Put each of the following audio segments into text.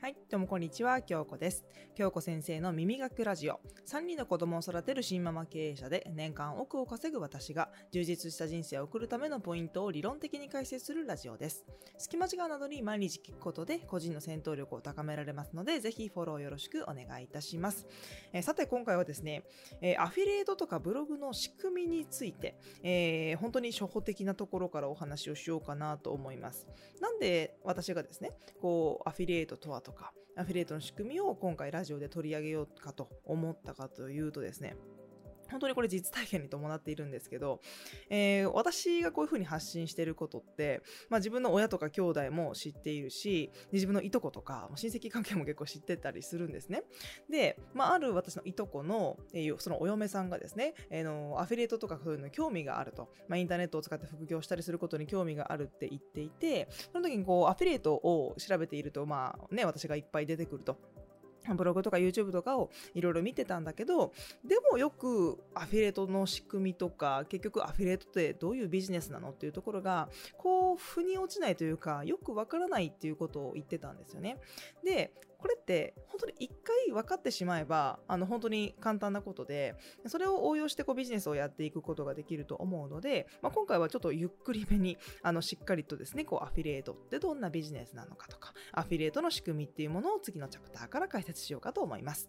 はい、どうもこんにちは、京子です。京子先生の耳学ラジオ。3人の子供を育てる新ママ経営者で年間億を稼ぐ私が充実した人生を送るためのポイントを理論的に解説するラジオです。隙間時間などに毎日聞くことで個人の戦闘力を高められますので、ぜひフォローよろしくお願いいたします。えーさて今回はですね、えーアフィリエイトとかブログの仕組みについて、えー本当に初歩的なところからお話をしようかなと思います。なんで私がですね、こう、アフィリエイトとはとか、アフィリエイトの仕組みを今回ラジオで取り上げようかと思ったかというとですね、本当にこれ実体験に伴っているんですけど、えー私がこういう風に発信してることって、まあ自分の親とか兄弟も知っているし、自分のいとことか、親戚関係も結構知ってたりするんですね。で、まあある私のいとこの、えーそのお嫁さんがですね、えーのアフィリエイトとかそういうの興味があると、まあインターネットを使って副業したりすることに興味があるって言っていて、その時にこうアフィリエイトを調べていると、まあね、私がいっぱい出てくると。ブログとか YouTube とかをいろいろ見てたんだけど、でもよくアフィリエイトの仕組みとか、結局アフィリエイトってどういうビジネスなのっていうところが、こう、腑に落ちないというか、よくわからないっていうことを言ってたんですよね。で、これって本当に一回分かってしまえば、あの本当に簡単なことで、それを応用してこうビジネスをやっていくことができると思うので、まあ、今回はちょっとゆっくりめに、あのしっかりとですね、こうアフィリエイトってどんなビジネスなのかとか、アフィリエイトの仕組みっていうものを次のチャプターから解説しようかと思います。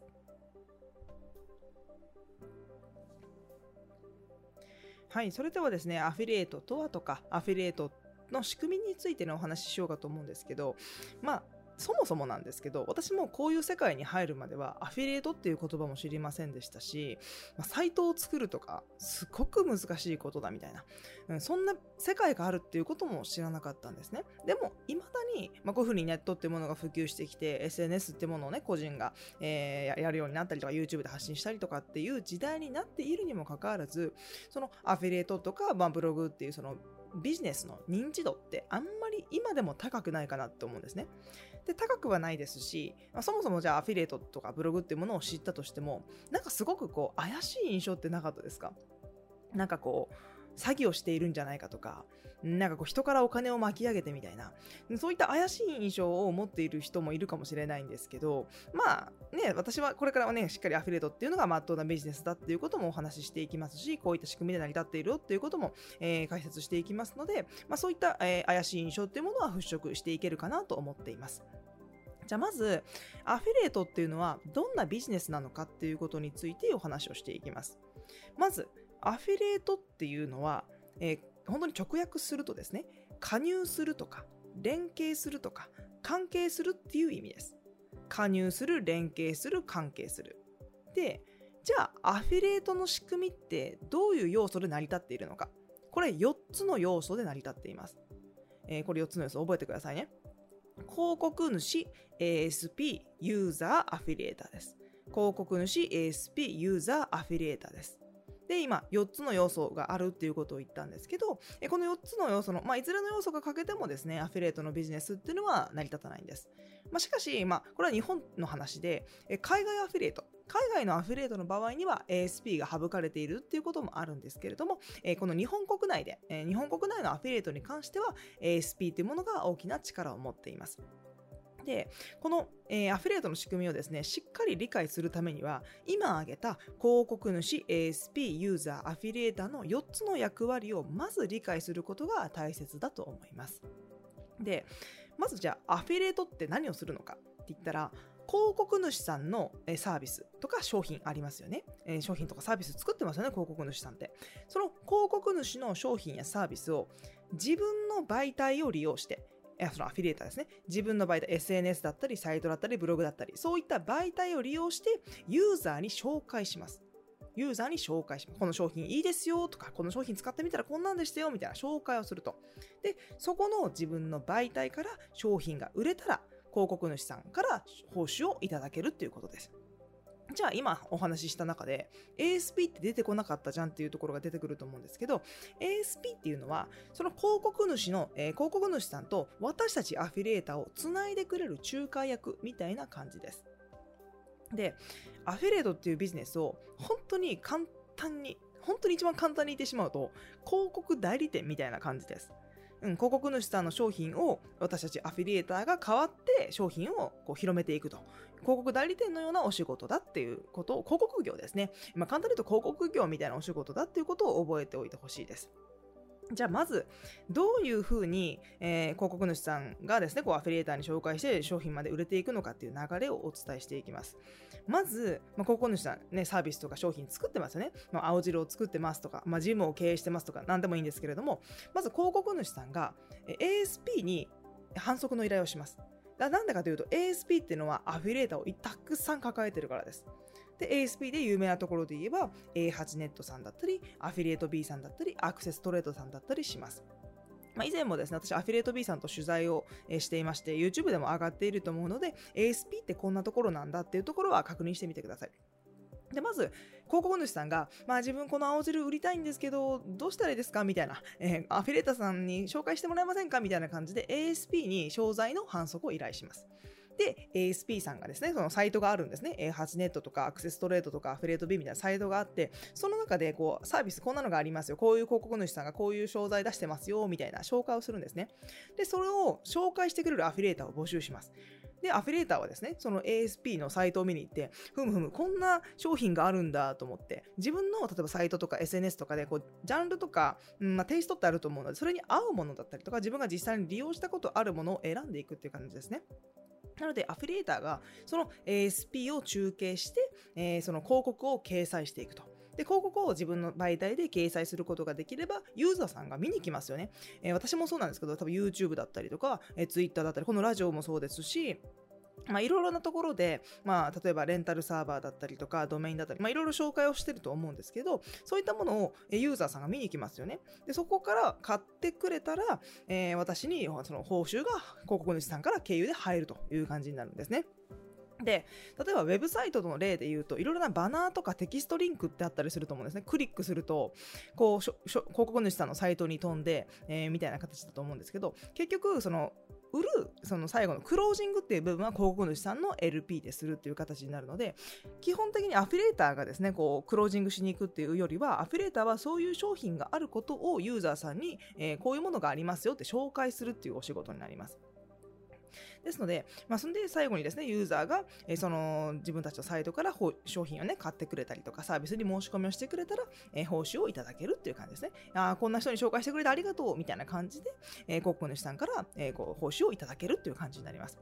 はい、それではですね、アフィリエイトとはとか、アフィリエイトの仕組みについてのお話ししようかと思うんですけど、まあ、そもそもなんですけど、私もこういう世界に入るまでは、アフィリエイトっていう言葉も知りませんでしたし、まあサイトを作るとか、すごく難しいことだみたいな、うんそんな世界があるっていうことも知らなかったんですね。でも、未だに、まあ、こういうふうにネットっていうものが普及してきて、SNS っていうものをね、個人が、えーやるようになったりとか、YouTube で発信したりとかっていう時代になっているにもかかわらず、そのアフィリエイトとか、まあ、ブログっていうそのビジネスの認知度ってあんまり今でも高くないかなって思うんですね。で、高くはないですし、まあそもそもじゃあアフィリエイトとかブログっていうものを知ったとしても、なんかすごくこう怪しい印象ってなかったですか？なんかこう、詐欺をしているんじゃないかとか、なんかこう人からお金を巻き上げてみたいな、そういった怪しい印象を持っている人もいるかもしれないんですけど、まあね、私はこれからはね、しっかりアフィリエイトっていうのが真っ当なビジネスだっていうこともお話ししていきますし、こういった仕組みで成り立っているよっていうことも、えー解説していきますので、まあそういった、えー怪しい印象っていうものは払拭していけるかなと思っています。じゃあまず、アフィリエイトっていうのはどんなビジネスなのかっていうことについてお話をしていきます。まず、アフィリエイトっていうのは、えー本当に直訳するとですね、加入するとか、連携するとか、関係するっていう意味です。加入する、連携する、関係する。で、じゃあ、アフィリエイトの仕組みってどういう要素で成り立っているのか。これ4つの要素で成り立っています。えーこれ4つの要素覚えてくださいね。広告主、ASP、ユーザー、アフィリエイターです。広告主、ASP、ユーザー、アフィリエイターです。で、今、4つの要素があるっていうことを言ったんですけど、この4つの要素の、まあ、いずれの要素が欠けてもですね、アフィリエイトのビジネスっていうのは成り立たないんです。まあ、しかし、まあ、これは日本の話で、海外アフィリエイト、海外のアフィリエイトの場合には ASP が省かれているっていうこともあるんですけれども、えこの日本国内で、え日本国内のアフィリエイトに関しては ASP というものが大きな力を持っています。で、この、えーアフィリエイトの仕組みをですね、しっかり理解するためには、今挙げた広告主、ASP、ユーザー、アフィリエイターの4つの役割をまず理解することが大切だと思います。で、まずじゃあ、アフィリエイトって何をするのかって言ったら、広告主さんのサービスとか商品ありますよね、商品とかサービス作ってますよね、広告主さんって。その広告主の商品やサービスを自分の媒体を利用して、いやそのアフィリエイターですね。自分の媒体、SNS だったり、サイトだったり、ブログだったり、そういった媒体を利用して、ユーザーに紹介します。ユーザーに紹介します。この商品いいですよとか、この商品使ってみたらこんなんでしたよみたいな紹介をすると。で、そこの自分の媒体から商品が売れたら、広告主さんから報酬をいただけるっていうことです。じゃあ今お話しした中で ASP って出てこなかったじゃんっていうところが出てくると思うんですけど ASP っていうのはその広告主の、えー広告主さんと私たちアフィリエイターをつないでくれる仲介役みたいな感じです。で、アフィリエイトっていうビジネスを本当に簡単に、本当に一番簡単に言ってしまうと、広告代理店みたいな感じです。うん、広告主さんの商品を私たちアフィリエーターが代わって商品をこう広めていくと。広告代理店のようなお仕事だっていうことを、広告業ですね。まあ、簡単に言うと広告業みたいなお仕事だっていうことを覚えておいてほしいです。じゃあまず、どういうふうに、えー、広告主さんがですね、こうアフィリエーターに紹介して商品まで売れていくのかっていう流れをお伝えしていきます。まず、まあ、広告主さん、ね、サービスとか商品作ってますよね。まあ、青汁を作ってますとか、まあ、ジムを経営してますとか、なんでもいいんですけれども、まず広告主さんが ASP に反則の依頼をします。なんでかというと ASP っていうのはアフィリエーターをたくさん抱えてるからです。で、ASP で有名なところで言えば A8 ネットさんだったり、アフィリエイト B さんだったり、アクセストレードさんだったりします。まあ、以前もですね、私、アフィリエイト B さんと取材をしていまして、YouTube でも上がっていると思うので、ASP ってこんなところなんだっていうところは確認してみてください。で、まず、広告主さんが、まあ自分この青汁売りたいんですけど、どうしたらいいですかみたいな、えー、アフィリエーターさんに紹介してもらえませんかみたいな感じで ASP に商材の反則を依頼します。で、ASP さんがですね、そのサイトがあるんですね。8ネットとかアクセストレートとかアフレート B みたいなサイトがあって、その中でこうサービスこんなのがありますよ。こういう広告主さんがこういう商材出してますよ、みたいな紹介をするんですね。で、それを紹介してくれるアフィリエーターを募集します。で、アフィリエーターはですね、その ASP のサイトを見に行って、ふむふむ、こんな商品があるんだと思って、自分の例えばサイトとか SNS とかで、こう、ジャンルとか、うんまあ、テイストってあると思うので、それに合うものだったりとか、自分が実際に利用したことあるものを選んでいくっていう感じですね。なので、アフィリエーターがその ASP を中継して、えー、その広告を掲載していくと。で、広告を自分の媒体で掲載することができれば、ユーザーさんが見に来ますよね。えー、私もそうなんですけど、多分 YouTube だったりとか、えー、Twitter だったり、このラジオもそうですし、まあ、いろいろなところで、まあ、例えばレンタルサーバーだったりとか、ドメインだったり、まあ、いろいろ紹介をしてると思うんですけど、そういったものをユーザーさんが見に行きますよね。で、そこから買ってくれたら、えー、私にその報酬が広告主さんから経由で入るという感じになるんですね。で、例えばウェブサイトの例で言うと、いろいろなバナーとかテキストリンクってあったりすると思うんですね。クリックすると、こう、広告主さんのサイトに飛んで、えー、みたいな形だと思うんですけど、結局、その、売るその最後のクロージングっていう部分は広告主さんの LP でするっていう形になるので基本的にアフィレーターがですねこうクロージングしに行くっていうよりはアフィレーターはそういう商品があることをユーザーさんに、えー、こういうものがありますよって紹介するっていうお仕事になります。ですので、まあ、そんで最後にですね、ユーザーが、えー、その自分たちのサイトから商品をね、買ってくれたりとか、サービスに申し込みをしてくれたら、えー、報酬をいただけるっていう感じですね。ああこんな人に紹介してくれてありがとうみたいな感じで、えー、広告主さんから、えー、こう報酬をいただけるっていう感じになります。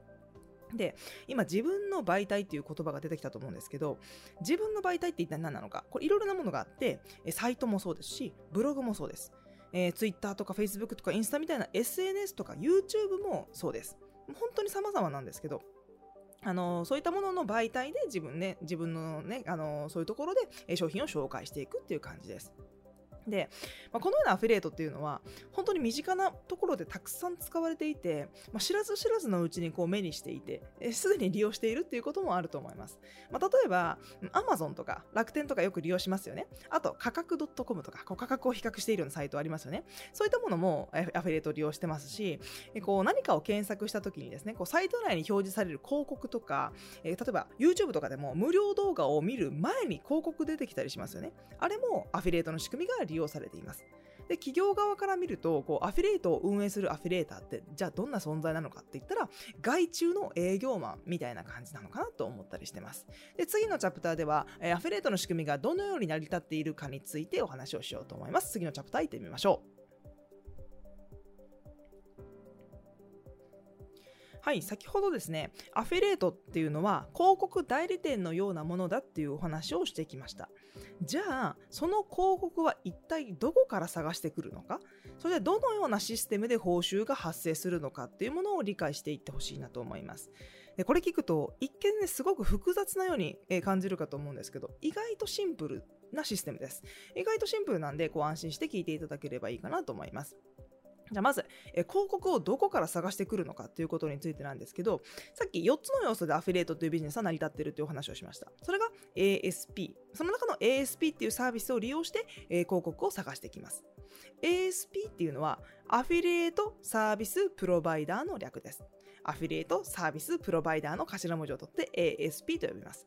で、今自分の媒体っていう言葉が出てきたと思うんですけど、自分の媒体って一体何なのか、これいろいろなものがあって、サイトもそうですし、ブログもそうです。えー、Twitter とか Facebook とかインスタみたいな SNS とか YouTube もそうです。本当に様々なんですけど、あのそういったものの媒体で自分ね、自分のね、あのそういうところで商品を紹介していくっていう感じです。で、まあ、このようなアフィリエイトっていうのは本当に身近なところでたくさん使われていて、まあ、知らず知らずのうちにこう目にしていてすでに利用しているっていうこともあると思います、まあ、例えば Amazon とか楽天とかよく利用しますよね。あと価格 .com とかこう価格を比較しているようなサイトありますよね。そういったものもアフィリエイト利用してますしこう何かを検索した時にですねこうサイト内に表示される広告とか、え、例えば YouTube とかでも無料動画を見る前に広告出てきたりしますよね。あれもアフィリエイトの仕組みが利用用されています。で、企業側から見ると、こう、アフィリエイトを運営するアフィリエーターって、じゃあどんな存在なのかって言ったら、外注の営業マンみたいな感じなのかなと思ったりしてます。で、次のチャプターでは、アフィリエイトの仕組みがどのように成り立っているかについてお話をしようと思います。次のチャプター行ってみましょう。はい、先ほどですね、アフィリエイトっていうのは広告代理店のようなものだっていうお話をしてきました。じゃあ、その広告は一体どこから探してくるのか、それでどのようなシステムで報酬が発生するのかっていうものを理解していってほしいなと思います。でこれ聞くと、一見ね、すごく複雑なように感じるかと思うんですけど、意外とシンプルなシステムです。意外とシンプルなんで、こう安心して聞いていただければいいかなと思います。じゃまず、え広告をどこから探してくるのかということについてなんですけど、さっき4つの要素でアフィリエイトというビジネスは成り立っているというお話をしました。それが ASP。その中の ASP っていうサービスを利用して、え広告を探していきます。ASP っていうのはアフィリエイトサービスプロバイダーの略です。アフィリエイトサービスプロバイダーの頭文字を取って ASP と呼びます。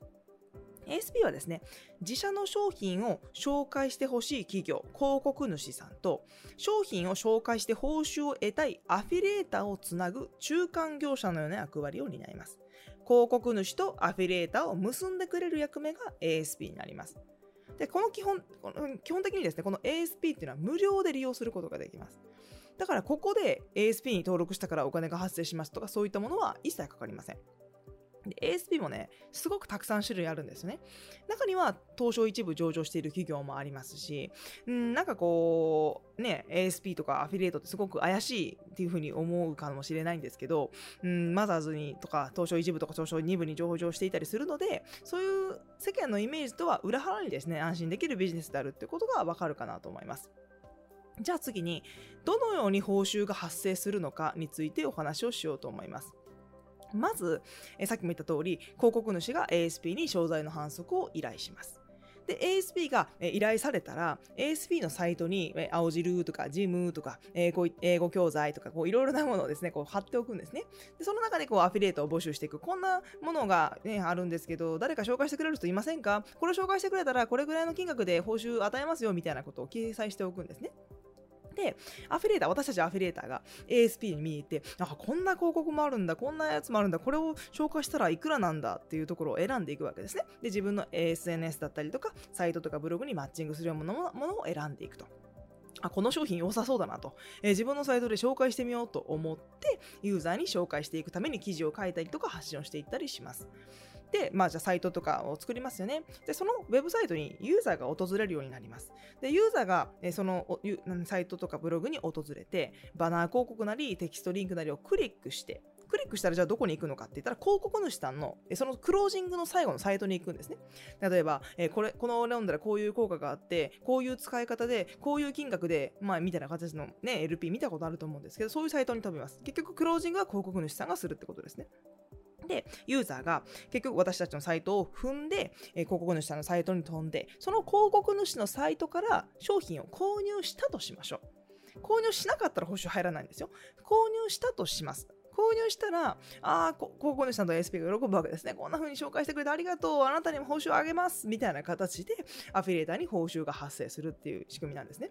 ASP はですね、自社の商品を紹介してほしい企業、広告主さんと、商品を紹介して報酬を得たいアフィリエーターをつなぐ中間業者のような役割を担います。広告主とアフィリエーターを結んでくれる役目が ASP になります。で、この基本、この基本的にですね、この ASP っていうのは無料で利用することができます。だからここで ASP に登録したからお金が発生しますとかそういったものは一切かかりません。で ASP もね、すごくたくさん種類あるんですね。中には東証一部上場している企業もありますし、んなんかこう、ね、ASP とかアフィリエイトってすごく怪しいっていうふうに思うかもしれないんですけど、んマザーズにとか東証一部とか東証二部に上場していたりするので、そういう世間のイメージとは裏腹にですね、安心できるビジネスであるってことがわかるかなと思います。じゃあ次に、どのように報酬が発生するのかについてお話をしようと思います。まず、えさっきも言った通り、広告主が ASP に商材の反則を依頼します。で、ASP が依頼されたら、ASP のサイトに、青汁とかジムとか、英語英語教材とか、こういろいろなものをですね、こう貼っておくんですね。で、その中でこうアフィリエイトを募集していく。こんなものがね、あるんですけど、誰か紹介してくれる人いませんか？これを紹介してくれたら、これぐらいの金額で報酬与えますよ、みたいなことを掲載しておくんですね。で、アフィリエーター、私たちアフィリエーターが ASP に見に行って、あ、こんな広告もあるんだ、こんなやつもあるんだ、これを紹介したらいくらなんだっていうところを選んでいくわけですね。で、自分の SNS だったりとか、サイトとかブログにマッチングするようなものものを選んでいくと。あ、この商品良さそうだなと、えー、自分のサイトで紹介してみようと思って、ユーザーに紹介していくために記事を書いたりとか発信をしていったりします。で、まあ、じゃあサイトとかを作りますよね。で、そのウェブサイトにユーザーが訪れるようになります。で、ユーザーがそのサイトとかブログに訪れて、バナー広告なりテキストリンクなりをクリックして、クリックしたらじゃあどこに行くのかって言ったら広告主さんのそのクロージングの最後のサイトに行くんですね。例えば、えこれ、この読んだらこういう効果があって、こういう使い方で、こういう金額で、まあみたいな形のね、LP 見たことあると思うんですけど、そういうサイトに飛びます。結局クロージングは広告主さんがするってことですね。で、ユーザーが結局私たちのサイトを踏んで、えー、広告主さんのサイトに飛んで、その広告主のサイトから商品を購入したとしましょう。購入しなかったら報酬入らないんですよ。購入したとします。購入したら、ああ、広告主さんと ASP が喜ぶわけですね。こんな風に紹介してくれてありがとう。あなたにも報酬をあげます。みたいな形で、アフィリエーターに報酬が発生するっていう仕組みなんですね。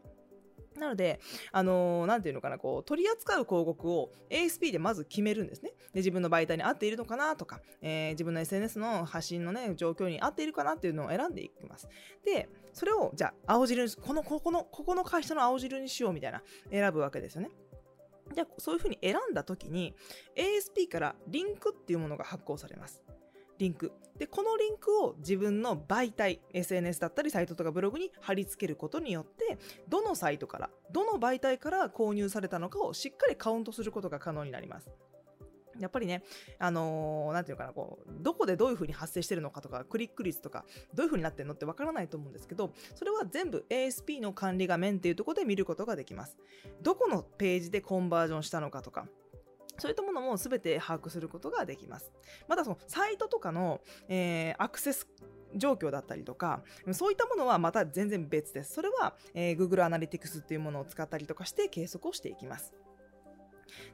なので、あのー、なんていうのかな、こう、取り扱う広告を ASP でまず決めるんですね。で、自分の媒体に合っているのかなとか、えー、自分の SNS の発信のね、状況に合っているかなっていうのを選んでいきます。で、それを、じゃあ、青汁に、この、ここの、ここの会社の青汁にしようみたいな、選ぶわけですよね。じゃあ、そういうふうに選んだときに、ASP からリンクっていうものが発行されます。リンク。で、このリンクを自分の媒体、SNS だったりサイトとかブログに貼り付けることによって、どのサイトから、どの媒体から購入されたのかをしっかりカウントすることが可能になります。やっぱりね、あのー、なんていうかな、こう、どこでどういう風に発生してるのかとか、クリック率とか、どういう風になってるのってわからないと思うんですけど、それは全部 ASP の管理画面っていうところで見ることができます。どこのページでコンバージョンしたのかとか、そういったものも全て把握することができます。またそのサイトとかの、えー、アクセス状況だったりとか、そういったものはまた全然別です。それは、えー、Google Analytics っていうものを使ったりとかして計測をしていきます。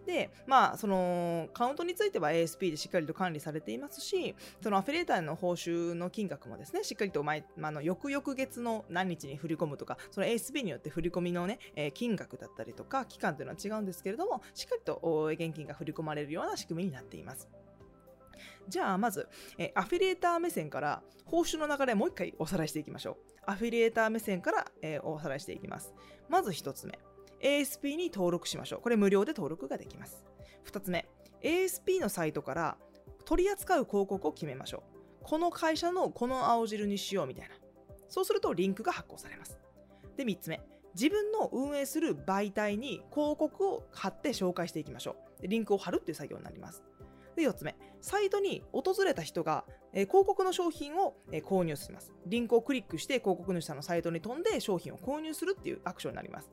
で、まあ、その、カウントについては ASP でしっかりと管理されていますし、そのアフィリエーターの報酬の金額もですね、しっかりと毎、まあの、翌々月の何日に振り込むとか、その ASP によって振り込みのね、え、金額だったりとか、期間というのは違うんですけれども、しっかりと現金が振り込まれるような仕組みになっています。じゃあ、まず、えアフィリエーター目線から報酬の流れもう一回おさらいしていきましょう。アフィリエーター目線から、え、おさらいしていきます。まず一つ目。ASP に登録しましょう。これ無料で登録ができます。2つ目、ASP のサイトから取り扱う広告を決めましょう。この会社のこの青汁にしようみたいな。そうするとリンクが発行されます。で、3つ目、自分の運営する媒体に広告を貼って紹介していきましょう。でリンクを貼るっていう作業になります。で、4つ目、サイトに訪れた人が、え、広告の商品を、え、購入します。リンクをクリックして広告主さんのサイトに飛んで商品を購入するっていうアクションになります。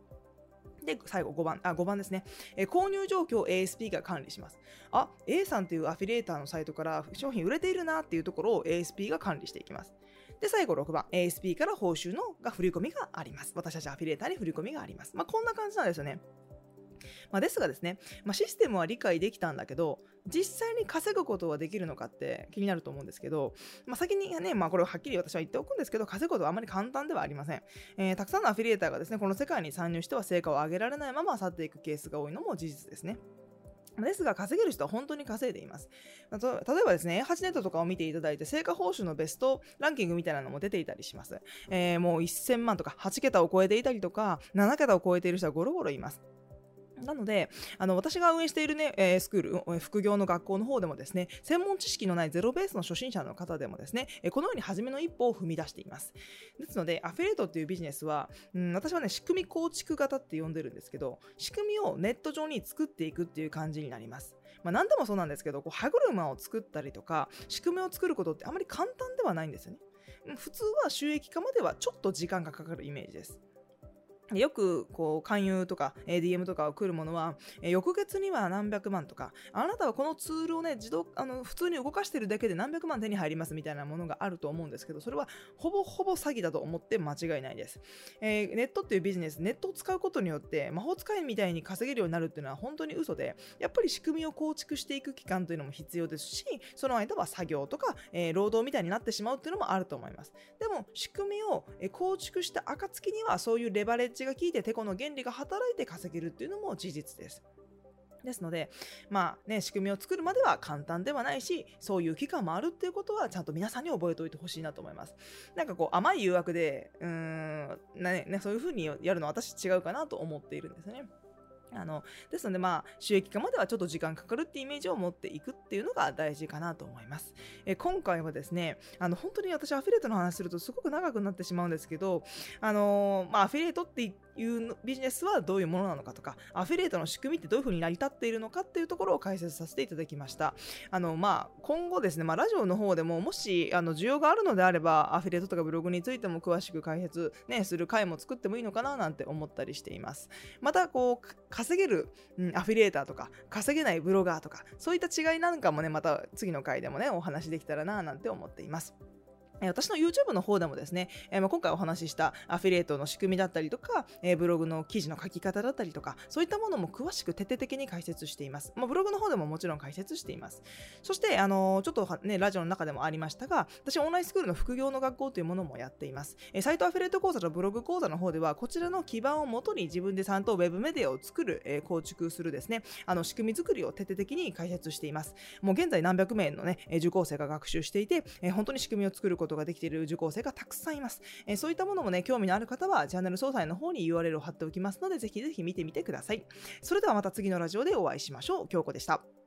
で、最後5番、あ、5番ですね。えー、購入状況を ASP が管理します。あ、A さんというアフィリエーターのサイトから商品売れているなっていうところを ASP が管理していきます。で、最後6番、ASP から報酬のが振り込みがあります。私たちアフィリエーターに振り込みがあります。まあ、こんな感じなんですよね。まあ、ですがですね、まあ、システムは理解できたんだけど、実際に稼ぐことはできるのかって気になると思うんですけど、まあ、先にね、まあ、これをはっきり私は言っておくんですけど、稼ぐことはあまり簡単ではありません。えー、たくさんのアフィリエーターがですね、この世界に参入しては成果を上げられないまま去っていくケースが多いのも事実ですね。ですが、稼げる人は本当に稼いでいます。例えばですね、A8 ネットとかを見ていただいて、成果報酬のベストランキングみたいなのも出ていたりします。えー、もう1000万とか8桁を超えていたりとか、7桁を超えている人はゴロゴロいます。なので、あの私が運営しているね、え、スクール、副業の学校の方でもですね、専門知識のないゼロベースの初心者の方でもですね、このように初めの一歩を踏み出しています。ですので、アフィリエイトっていうビジネスは、うん、私はね、仕組み構築型って呼んでるんですけど、仕組みをネット上に作っていくっていう感じになります。まあ、何でもそうなんですけど、こう歯車を作ったりとか、仕組みを作ることってあまり簡単ではないんですよね。普通は収益化まではちょっと時間がかかるイメージです。よくこう勧誘とか DM とかを来るものは、翌月には何百万とか、あなたはこのツールをね、自動、あの、普通に動かしてるだけで何百万手に入りますみたいなものがあると思うんですけど、それはほぼほぼ詐欺だと思って間違いないです。えー、ネットっていうビジネス、ネットを使うことによって魔法使いみたいに稼げるようになるっていうのは本当に嘘で、やっぱり仕組みを構築していく期間というのも必要ですし、その間は作業とか、えー、労働みたいになってしまうっていうのもあると思います。でも、仕組みを構築した暁にはそういうレバレッジが効いて、てこの原理が働いて稼げるっていうのも事実です。ですので、まあね、仕組みを作るまでは簡単ではないし、そういう期間もあるっていうことは、ちゃんと皆さんに覚えておいてほしいなと思います。なんかこう、甘い誘惑で、うーん、ね、ねそういうふうにやるのは私違うかなと思っているんですね。あのですので、まあ、収益化まではちょっと時間かかるってイメージを持っていくっていうのが大事かなと思います。え今回はですね、あの本当に私アフィリエイトの話するとすごく長くなってしまうんですけど、あのまあ、アフィリエイトっていうビジネスはどういうものなのかとか、アフィリエイトの仕組みってどういうふうに成り立っているのかっていうところを解説させていただきました。あの、まあ、今後ですね、まあ、ラジオの方でももし、あの、需要があるのであれば、アフィリエイトとかブログについても詳しく解説、ね、する回も作ってもいいのかななんて思ったりしています。また、こう、稼げる、うん、アフィリエイターとか、稼げないブロガーとか、そういった違いなんかもね、また次の回でもね、お話できたらななんて思っています。私の YouTube の方でもですね、えー、ま今回お話ししたアフィリエイトの仕組みだったりとか、えー、ブログの記事の書き方だったりとか、そういったものも詳しく徹底的に解説しています。まあ、ブログの方でももちろん解説しています。そして、あのー、ちょっとね、ラジオの中でもありましたが、私オンラインスクールの副業の学校というものもやっています。え、サイトアフィリエイト講座とブログ講座の方では、こちらの基盤をもとに自分でちゃんとウェブメディアを作る、え、構築するですね、あの仕組み作りを徹底的に解説しています。もう現在何百名のね、受講生が学習していて、え、本当に仕組みを作ることことができている受講生がたくさんいます。えー、そういったものもね、興味のある方は、チャンネル詳細の方に URL を貼っておきますので、ぜひぜひ見てみてください。それではまた次のラジオでお会いしましょう。京子でした。